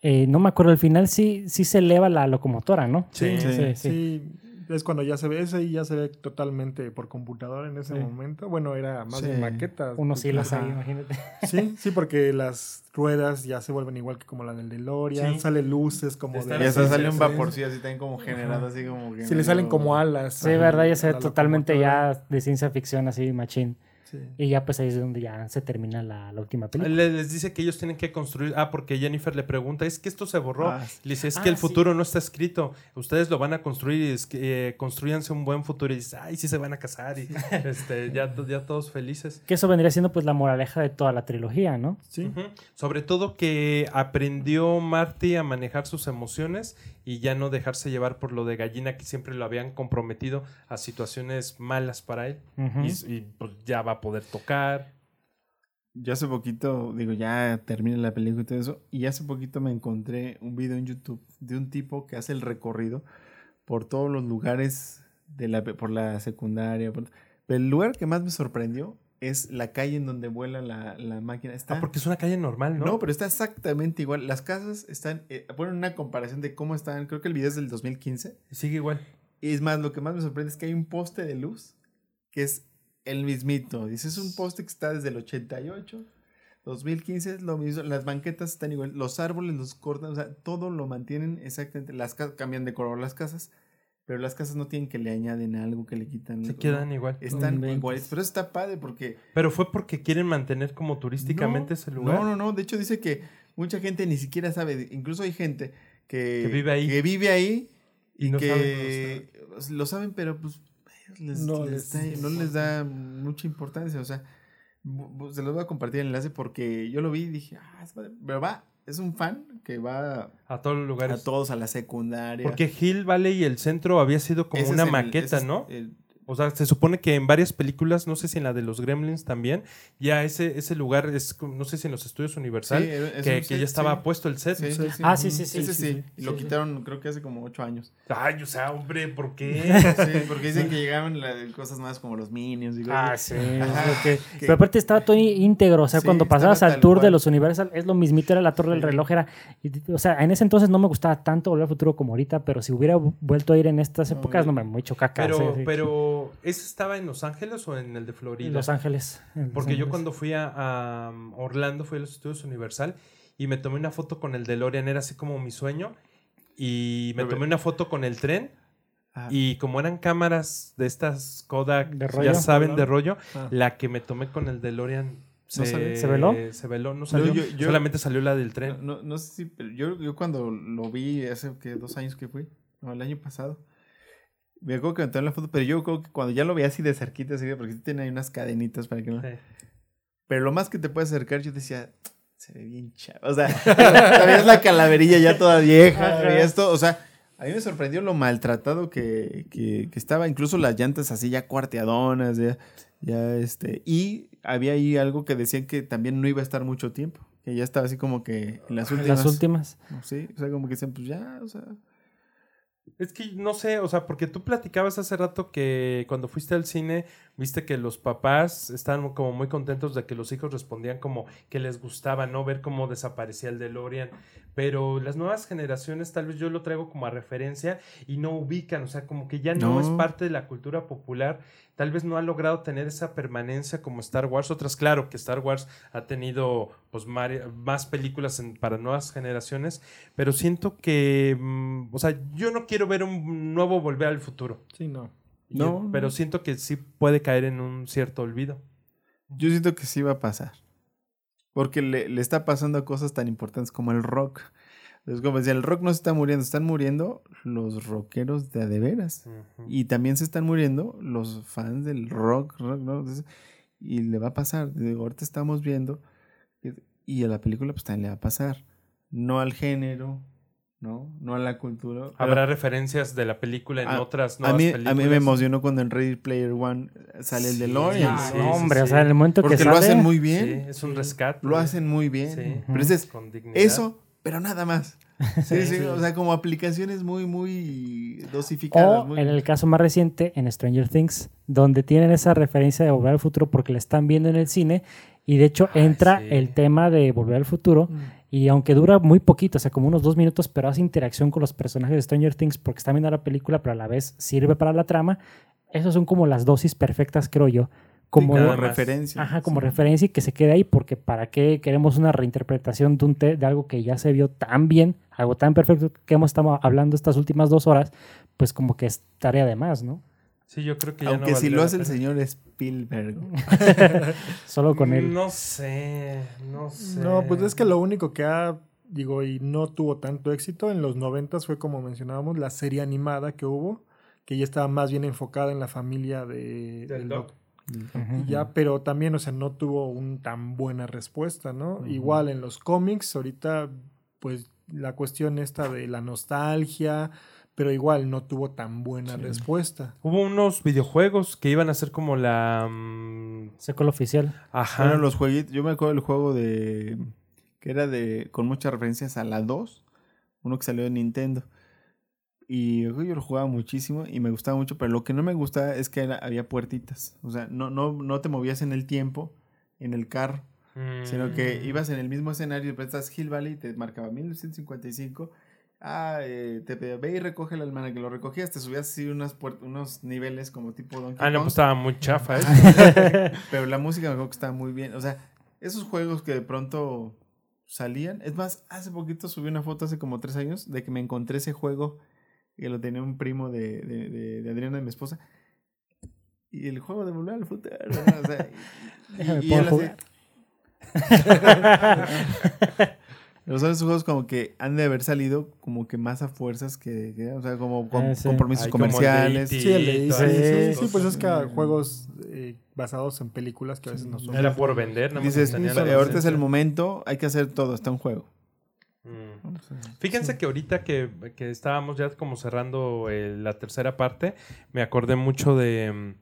eh, no me acuerdo, al final sí, sí se eleva la locomotora, ¿no? Sí. sí. sí. Sí, es cuando ya se ve, ese y ya se ve totalmente por computadora en ese Sí. momento. Bueno, era más Sí. de maquetas. Unos hilos ahí, imagínate. Sí, sí, porque las ruedas ya se vuelven igual que como la del DeLorean. Sí. Sale luces como Está Y de... hasta Sí, sale sí, un sí. vaporcillo así también como generado, así como que. Sí, le salen como alas. Sí, verdad, ya se ve totalmente ya de ciencia ficción así, machín. Sí. Y ya pues ahí es donde ya se termina la, la última película. Le- Les dice que ellos tienen que construir. Ah, porque Jennifer le pregunta: es que esto se borró. Ah, Le dice: es Ah, que el sí. futuro no está escrito. Ustedes lo van a construir. Y es que eh, construyanse un buen futuro. Y dice: ay, sí se van a casar. Y este, ya, ya todos felices. Que eso vendría siendo pues la moraleja de toda la trilogía, ¿no? Sí. Ujú. Sobre todo que aprendió Marty a manejar sus emociones y ya no dejarse llevar por lo de gallina que siempre lo habían comprometido a situaciones malas para él. Y, y, pues ya va a poder tocar. Yo hace poquito, digo, ya termina la película y todo eso, y hace poquito me encontré un video en YouTube de un tipo que hace el recorrido por todos los lugares de la, por la secundaria. por- pero el lugar que más me sorprendió es la calle en donde vuela la, la máquina. Está, Ah, porque es una calle normal, ¿no? ¿no? pero está exactamente igual. Las casas están, eh, ponen una comparación de cómo están, creo que el video es del 2015. Sigue igual. Y es más, lo que más me sorprende es que hay un poste de luz que es el mismito. Dice, es un poste que está desde el 88. 2015 es lo mismo, las banquetas están igual, los árboles los cortan, o sea, todo lo mantienen exactamente, las casas cambian de color las casas, pero las casas no tienen que le añaden algo, que le quitan. Se no, quedan igual. Están iguales, pero eso está padre porque... Pero fue porque quieren mantener como turísticamente no, ese lugar. No, no, no, de hecho dice que mucha gente ni siquiera sabe, incluso hay gente que, Que vive ahí. que vive ahí Y y, no que lo saben, pero pues les- No les les- da- no les da mucha importancia. O sea, se los voy a compartir el enlace porque yo lo vi y dije, ah, es padre". pero va, es un fan que va A todos los lugares. a todos a la secundaria. Porque Hill Valley y el centro había sido como Ese una el- maqueta, ¿no? el- O sea, se supone que en varias películas, no sé si en la de los Gremlins también, ya ese, ese lugar es, no sé si en los estudios Universal, Sí, era- es que, ya estaba sí. puesto el set. Sí, sí, sí. Ah, sí, sí, sí, Ese sí, sí. sí. Y lo Sí, sí. quitaron creo que hace como ocho años. Ay, o sea, hombre, ¿por qué? Sí, porque dicen que llegaban la- cosas más como los Minions. y Ah, así. sí. Que- Pero aparte estaba todo íntegro. O sea, Sí, cuando pasabas al tour de los Universal, es lo mismito, era la torre del reloj. Era, y, o sea, en ese entonces no me gustaba tanto Volver al Futuro como ahorita, pero si hubiera vu- vuelto a ir en estas No, épocas, yo- no me muy hecho caca. Pero, sí, ¿ese estaba en Los Ángeles o en el de Florida? En Los Ángeles. en Los Porque yo Ángeles. cuando fui a, a, um, Orlando, fui a los estudios Universal y me tomé una foto con el DeLorean, era así como mi sueño. Y me tomé una foto con el tren Ah, y como eran cámaras de estas Kodak, De ya rollo. saben, de rollo, Ah. la que me tomé con el DeLorean se, salió? ¿Se veló? Se veló, no salió. yo- yo- solamente salió la del tren. No, no, no sé si, pero yo, yo cuando lo vi hace que dos años que fui, no, el año pasado, me acuerdo que me tomé la foto, pero yo creo que cuando ya lo vi así de cerquita, porque tiene ahí unas cadenitas para que no. Sí. Pero lo más que te puedes acercar, yo decía, se ve bien chavo. O sea, sabías la calaverilla ya toda vieja y esto, o sea. A mí me sorprendió lo maltratado que, que, que estaba, incluso las llantas así ya cuarteadonas, ya, ya este, y había ahí algo que decían que también no iba a estar mucho tiempo, que ya estaba así como que en las En últimas. las últimas. Sí, o sea, como que decían, pues ya, o sea. Es que no sé, o sea, porque tú platicabas hace rato que cuando fuiste al cine viste que los papás estaban como muy contentos de que los hijos respondían como que les gustaba, ¿no? Ver cómo desaparecía el DeLorean. Pero las nuevas generaciones tal vez yo lo traigo como a referencia y no ubican, o sea, como que ya no, No. es parte de la cultura popular. Tal vez no ha logrado tener esa permanencia como Star Wars. Otras, claro, que Star Wars ha tenido pues más películas en- para nuevas generaciones, pero siento que, mm, o sea, yo no quiero ver un nuevo Volver al Futuro. Sí, no. No, pero siento que sí puede caer en un cierto olvido. Yo siento que sí va a pasar. Porque le, le está pasando a cosas tan importantes como el rock. Es como decía, el rock no se está muriendo, están muriendo los rockeros de a de veras. Y también se están muriendo los fans del rock, rock, ¿no? Entonces, y le va a pasar. Digo, ahorita estamos viendo. Y a la película pues también le va a pasar. No al género, ¿no? No a la cultura. pero Habrá referencias de la película en a- otras a mí, películas. a mí me emocionó cuando en Ready Player One sale el Sí, DeLorean. Ah, sí, no, sí, hombre, sí. o sea, en el momento Porque que lo hacen muy Sí, bien. es un rescate. Lo hacen muy bien. Sí. Pero ese es Con dignidad. eso, pero nada más. Sí, sí, Sí. o sea, como aplicaciones muy, muy dosificadas. O muy- en el caso más reciente, en Stranger Things, donde tienen esa referencia de Volver al Futuro porque la están viendo en el cine y de hecho Ay, entra sí. el tema de Volver al Futuro Mm. Y aunque dura muy poquito, o sea, como unos dos minutos, pero hace interacción con los personajes de Stranger Things porque están viendo la película, pero a la vez sirve para la trama. Esas son como las dosis perfectas, creo yo. Como, referencia. Ajá, como Sí. referencia y que se quede ahí, porque ¿para qué queremos una reinterpretación de, un te- de algo que ya se vio tan bien, algo tan perfecto que hemos estado hablando estas últimas dos horas? Pues como que es tarea de más, ¿no? Sí, yo creo que ya Aunque no si lo hace el señor Spielberg. Solo con él. No sé, no sé. No, pues es que lo único que ha, digo, y no tuvo tanto éxito en los noventas fue como mencionábamos, la serie animada que hubo, que ya estaba más bien enfocada en la familia de, Del Doc. Y ya, pero también, o sea, no tuvo un tan buena respuesta, ¿no? Igual en los cómics, ahorita, pues la cuestión esta de la nostalgia, pero igual no tuvo tan buena Sí. respuesta. Hubo unos videojuegos que iban a ser como la. mm, Secuela oficial. ajá. Bueno, los jueguitos, yo me acuerdo del juego de que era de con muchas referencias a la 2, uno que salió de Nintendo. Y yo lo jugaba muchísimo y me gustaba mucho, pero lo que no me gustaba es que era- había puertitas. O sea, no, no, no te movías en el tiempo, en el carro, sino que Mm. ibas en el mismo escenario, y estás Hill Valley y te marcaba 1955. Ah, eh, te ve y recoge el almanaque, lo recogías, te subías así unas unos niveles como tipo Donkey Ah, no, Kong. pues estaba muy chafa, ¿eh? Pero la música me acuerdo que estaba muy bien. O sea, esos juegos que de pronto salían. Es más, hace poquito subí una foto hace como tres años de que me encontré ese juego que lo tenía un primo de, de, de- de Adriana, de mi esposa. Y el juego de volver al. ¿no? O sea, y- Déjame y jugar. Son esos juegos como que han de haber salido como que más a fuerzas que, que- o sea, como con sí. compromisos Ay, como el de comerciales. Sí, el de Sí, sí, pues es que juegos eh, basados en películas que a veces no son. Era por vender, nada más Dices, tenían "Eh, la ahorita es el licencia". momento, hay que hacer todo, está un juego. Mm. Fíjense que ahorita que, que estábamos ya como cerrando eh, la tercera parte, me acordé mucho de,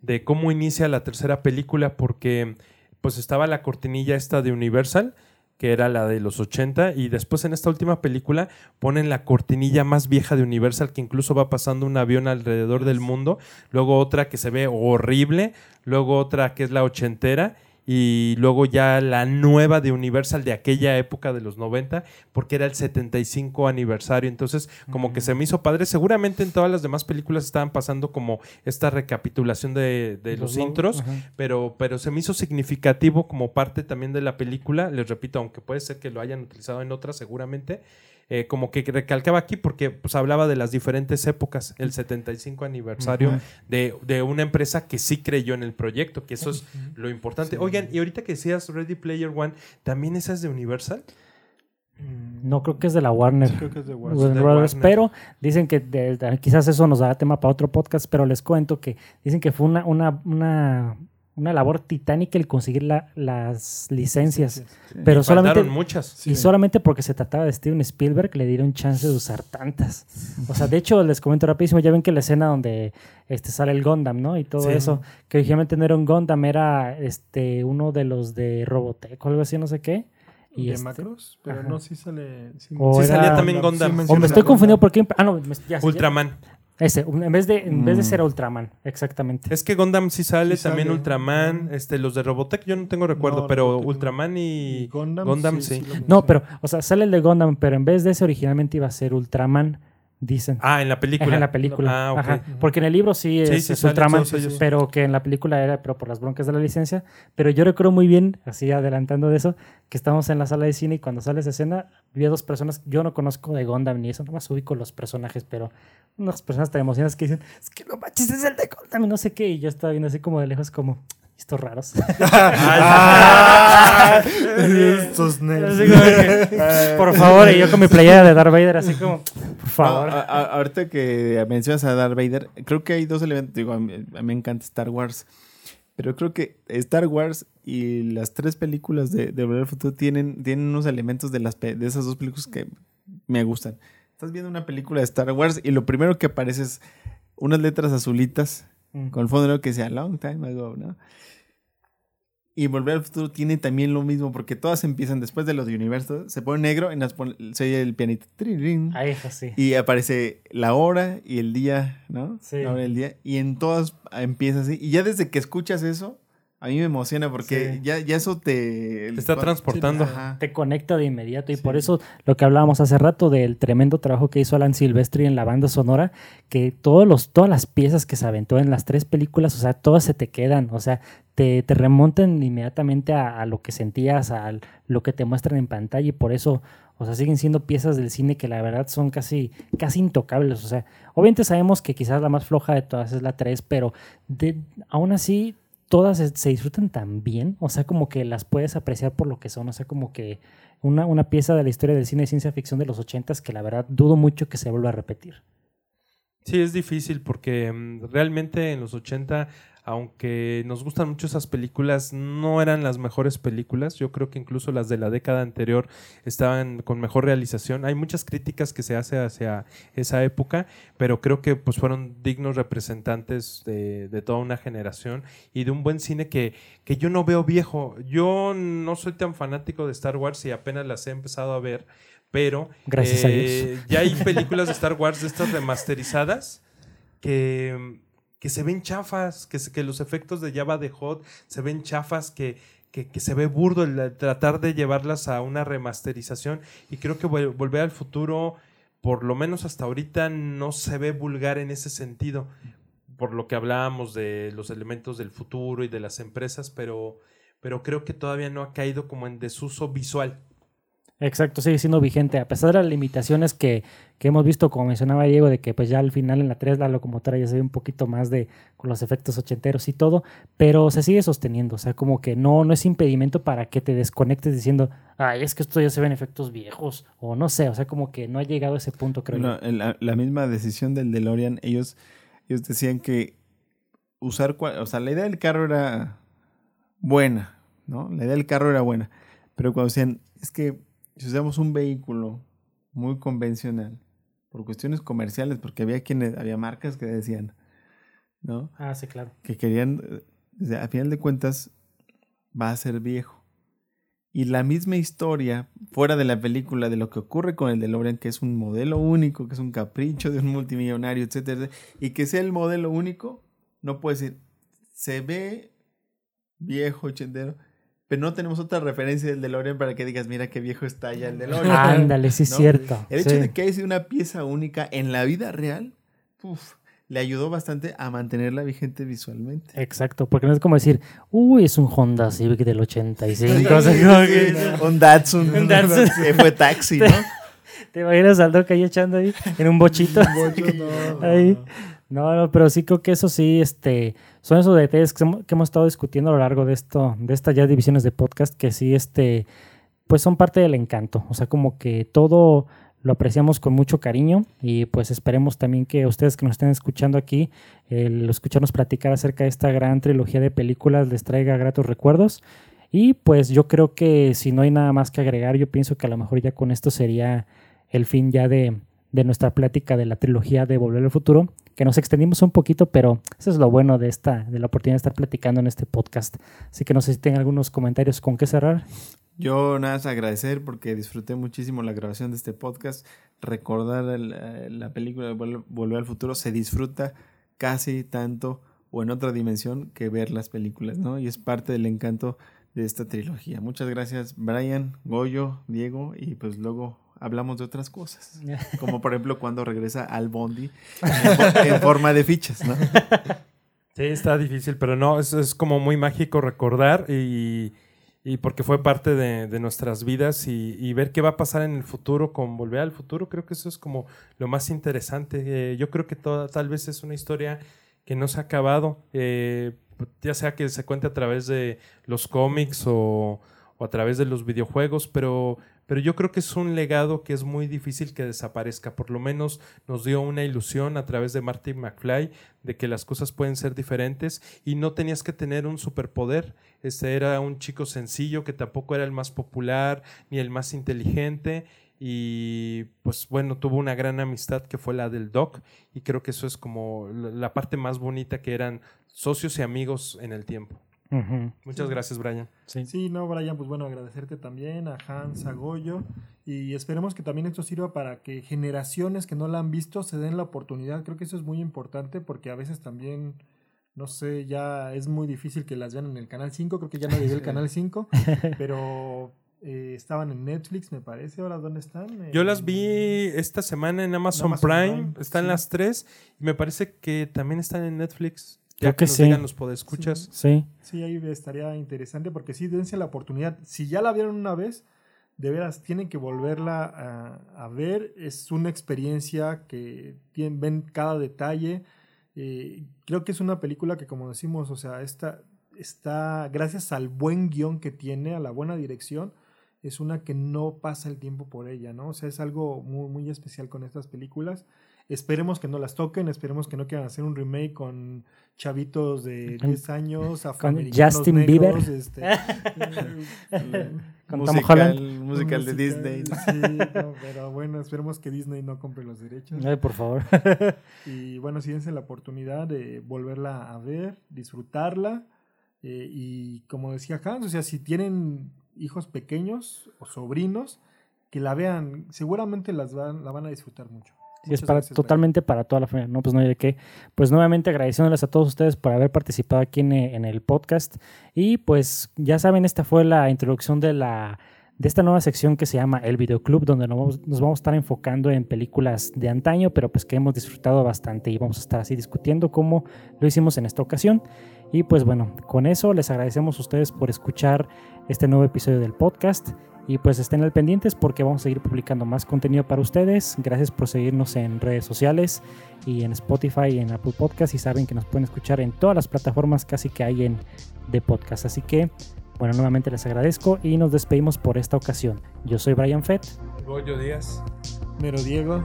de cómo inicia la tercera película, porque pues estaba la cortinilla esta de Universal, que era la de los 80, y después en esta última película ponen la cortinilla más vieja de Universal, que incluso va pasando un avión alrededor del mundo, luego otra que se ve horrible, luego otra que es la ochentera, y luego ya la nueva de Universal de aquella época de los 90, porque era el 75 aniversario. Entonces, como que se me hizo padre. Seguramente en todas las demás películas estaban pasando como esta recapitulación de, de los, intros, pero, pero se me hizo significativo como parte también de la película. Les repito, aunque puede ser que lo hayan utilizado en otras, seguramente. Eh, como que recalcaba aquí porque pues hablaba de las diferentes épocas, el 75 aniversario Ujú. de, de una empresa que sí creyó en el proyecto, que eso es lo importante. Sí. Oigan, y ahorita que decías Ready Player One, ¿también esa es de Universal? Mm, No creo que es de la Warner. sí, creo que es de Warner. Warner de Warner. pero dicen que de- de- quizás eso nos dará tema para otro podcast, pero les cuento que dicen que fue una, una, una, una labor titánica el conseguir la- las licencias, pero Y solamente faltaron muchas. Sí. y solamente porque se trataba de Steven Spielberg le dieron chance de usar tantas. O sea, de hecho les comento rapidísimo, ya ven que la escena donde este sale el Gundam, ¿no? Y todo Sí. eso, que originalmente no era un Gundam, era este uno de los de Robotech o algo así, no sé qué. Y de este- Macros, pero ajá. no, sí sale. Sí, O Sí era- salía también Gundam. O me estoy Gundam. confundiendo porque ah no, me- ya, ya- Ultraman. Ese, en vez de, en vez de Mm. ser Ultraman, exactamente. Es que Gundam sí sale, Sí también sale. Ultraman, este, los de Robotech yo no tengo recuerdo, No, pero Robotech no. Ultraman y, Y Gundam, Gundam, sí, sí. No, pero, o sea, sale el de Gundam, pero en vez de ese originalmente iba a ser Ultraman, dicen. Ah, en la Ajá, película. en la película. Ah, ok. Ajá, Porque en el libro sí es, Sí, sí es salen Ultraman, todos ellos. pero que en la película era pero por las broncas de la licencia. Pero yo recuerdo muy bien, así adelantando de eso, que estábamos en la sala de cine y cuando sale esa escena, vi a dos personas, yo no conozco de Gundam ni eso, nomás ubico los personajes, pero unas personas tan emocionadas que dicen, es que no manches, es el de Gundam y no sé qué. Y yo estaba viendo así como de lejos, como, estos raros. Ah, Estos nerds. Que, por favor, y yo con mi playera de Darth Vader, así como, por favor. No, a- a- ahorita que mencionas a Darth Vader, creo que hay dos elementos. Digo, a mí, a mí me encanta Star Wars. Pero creo que Star Wars y las tres películas de, de Volver al Futuro tienen, tienen unos elementos de, las, de esas dos películas que me gustan. Estás viendo una película de Star Wars y lo primero que aparece es unas letras azulitas Mm. con el fondo negro que decía Long Time Ago, ¿no? Y Volver al Futuro tiene también lo mismo porque todas empiezan después de los de Universo, se pone negro y se oye el pianito. Ahí es así. y aparece la hora y el día, ¿no? Sí. La hora y el día. Y en todas empieza así. Y ya desde que escuchas eso, a mí me emociona porque Sí. ya, ya eso te... Te está transportando. Te conecta de inmediato y Sí. por eso lo que hablábamos hace rato del tremendo trabajo que hizo Alan Silvestri en la banda sonora, que todos los, todas las piezas que se aventó en las tres películas, o sea, todas se te quedan, o sea, te, te remontan inmediatamente a, a lo que sentías, a lo que te muestran en pantalla y por eso, O sea, siguen siendo piezas del cine que la verdad son casi, casi intocables. O sea, obviamente sabemos que quizás la más floja de todas es la 3, pero de, aún así todas se, disfrutan tan bien. O sea, como que las puedes apreciar por lo que son. O sea, como que una, una pieza de la historia del cine de ciencia ficción de los 80 que la verdad dudo mucho que se vuelva a repetir. Sí, es difícil porque mm, realmente en los 80, aunque nos gustan mucho esas películas, no eran las mejores películas. Yo creo que incluso las de la década anterior estaban con mejor realización. Hay muchas críticas que se hace hacia esa época, pero creo que pues fueron dignos representantes de, de toda una generación y de un buen cine que, que yo no veo viejo. Yo no soy tan fanático de Star Wars y apenas las he empezado a ver pero Gracias a eh, ya hay películas de Star Wars de estas remasterizadas que, que se ven chafas, que, se- que los efectos de Java de Hot se ven chafas, que, que, que se ve burdo el tratar de llevarlas a una remasterización y creo que Vol- Volver al Futuro, por lo menos hasta ahorita, no se ve vulgar en ese sentido, por lo que hablábamos de los elementos del futuro y de las empresas, pero, pero creo que todavía no ha caído como en desuso visual. Exacto, sigue siendo vigente, a pesar de las limitaciones que, que hemos visto, como mencionaba Diego, de que pues ya al final en la 3 la locomotora ya se ve un poquito más de con los efectos ochenteros y todo, pero se sigue sosteniendo, o sea, como que no, no es impedimento para que te desconectes diciendo, ay, es que esto ya se ven efectos viejos, o no sé, o sea, como que no ha llegado a ese punto, creo yo. la, la misma decisión del DeLorean, ellos, ellos decían que usar, o sea, la idea del carro era buena, ¿no? La idea del carro era buena, pero cuando decían, es que si usamos un vehículo muy convencional, por cuestiones comerciales, porque había quienes, había marcas que decían, ¿no? Ah, sí, claro. que querían, eh, a final de cuentas, va a ser viejo. Y la misma historia, fuera de la película, de lo que ocurre con el DeLorean, que es un modelo único, que es un capricho de un multimillonario, etcétera, y que sea el modelo único, no puede decir, se ve viejo, ochentero, pero no tenemos otra referencia del DeLorean para que digas, mira qué viejo está ya el DeLorean. Ándale, sí es ¿no? cierto. El hecho sí. de que haya sido una pieza única en la vida real, uf, le ayudó bastante a mantenerla vigente visualmente. Exacto, porque no es como decir, uy, es un Honda Civic del 85. Sí, sí, Un Datsun. Un Datsun. Que fue taxi, ¿no? ¿Te imaginas al Doc ahí echando ahí en un bochito? Ahí. No, no, pero sí creo que eso sí, este, son esos detalles que hemos, que hemos estado discutiendo a lo largo de esto, de estas ya divisiones de podcast, que sí, este, pues son parte del encanto. O sea, como que todo lo apreciamos con mucho cariño y pues esperemos también que ustedes que nos estén escuchando aquí, el escucharnos platicar acerca de esta gran trilogía de películas les traiga gratos recuerdos. Y pues yo creo que si no hay nada más que agregar, yo pienso que a lo mejor ya con esto sería el fin ya de, de nuestra plática de la trilogía de Volver al Futuro, que nos extendimos un poquito, pero eso es lo bueno de esta, de la oportunidad de estar platicando en este podcast. Así que no sé si tienen algunos comentarios con qué cerrar. Yo nada más agradecer porque disfruté muchísimo la grabación de este podcast. Recordar eh, la película de Vol- Volver al Futuro se disfruta casi tanto o en otra dimensión que ver las películas, ¿no? Y es parte del encanto de esta trilogía. Muchas gracias, Brian, Goyo, Diego, y pues luego hablamos de otras cosas. Como por ejemplo cuando regresa al Bondi en, fo- en forma de fichas, ¿no? Sí, está difícil, pero no, es, es como muy mágico recordar y, y porque fue parte de, de nuestras vidas y, y ver qué va a pasar en el futuro con Volver al Futuro, creo que eso es como lo más interesante. Eh, yo creo que toda, tal vez es una historia que no se ha acabado, eh, ya sea que se cuente a través de los cómics o, o a través de los videojuegos, pero, pero yo creo que es un legado que es muy difícil que desaparezca. Por lo menos nos dio una ilusión a través de Marty McFly de que las cosas pueden ser diferentes y no tenías que tener un superpoder. Este era un chico sencillo que tampoco era el más popular ni el más inteligente y pues bueno, tuvo una gran amistad que fue la del Doc y creo que eso es como la parte más bonita que eran socios y amigos en el tiempo. Muchas gracias, Brian. Sí. Sí, no, Brian, pues bueno, agradecerte también a Hans, a Goyo, y esperemos que también esto sirva para que generaciones que no la han visto se den la oportunidad. Creo que eso es muy importante porque a veces también, no sé, ya es muy difícil que las vean en el Canal 5, creo que ya no llegué el Canal 5, pero eh, estaban en Netflix, me parece, ahora ¿dónde están? Yo las vi esta semana en Amazon, Amazon Prime, Prime, están sí. las tres y me parece que también están en Netflix. Creo Ya que nos sí. digan los podescuchas. Sí. Sí, ahí estaría interesante porque sí, dense la oportunidad. Si ya la vieron una vez, de veras tienen que volverla a, a ver. Es una experiencia que tienen, ven cada detalle. Eh, creo que es una película que, como decimos, o sea, esta está, gracias al buen guion que tiene, a la buena dirección, es una que no pasa el tiempo por ella, ¿no? O sea, es algo muy, muy especial con estas películas. Esperemos que no las toquen, esperemos que no quieran hacer un remake con chavitos de 10 años, afroamericanos Justin negros, Bieber. este, Con Tom musical, Holland. musical de musical, Disney. Sí, no, pero bueno, esperemos que Disney no compre los derechos. Ay, por favor. Y bueno, si dense la oportunidad de volverla a ver, disfrutarla. eh, y como decía Hans, o sea, si tienen hijos pequeños o sobrinos, que la vean, seguramente las van, la van a disfrutar mucho. Sí, es para, gracias, Brian. totalmente para toda la familia. No, pues no hay de qué. Pues nuevamente agradeciéndoles a todos ustedes por haber participado aquí en, en el podcast. Y pues ya saben, esta fue la introducción de la de esta nueva sección que se llama El Videoclub, donde nos vamos, nos vamos a estar enfocando en películas de antaño, pero pues que hemos disfrutado bastante y vamos a estar así discutiendo como lo hicimos en esta ocasión. Y pues bueno, con eso les agradecemos a ustedes por escuchar este nuevo episodio del podcast. Y pues estén al pendientes porque vamos a seguir publicando más contenido para ustedes. Gracias por seguirnos en redes sociales y en Spotify y en Apple Podcast. Y saben que nos pueden escuchar en todas las plataformas casi que hay en de podcast. Así que, bueno, nuevamente les agradezco y nos despedimos por esta ocasión. Yo soy Brian Fett. Goyo Díaz. Mero Diego.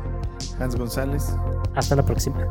Hans González. Hasta la próxima.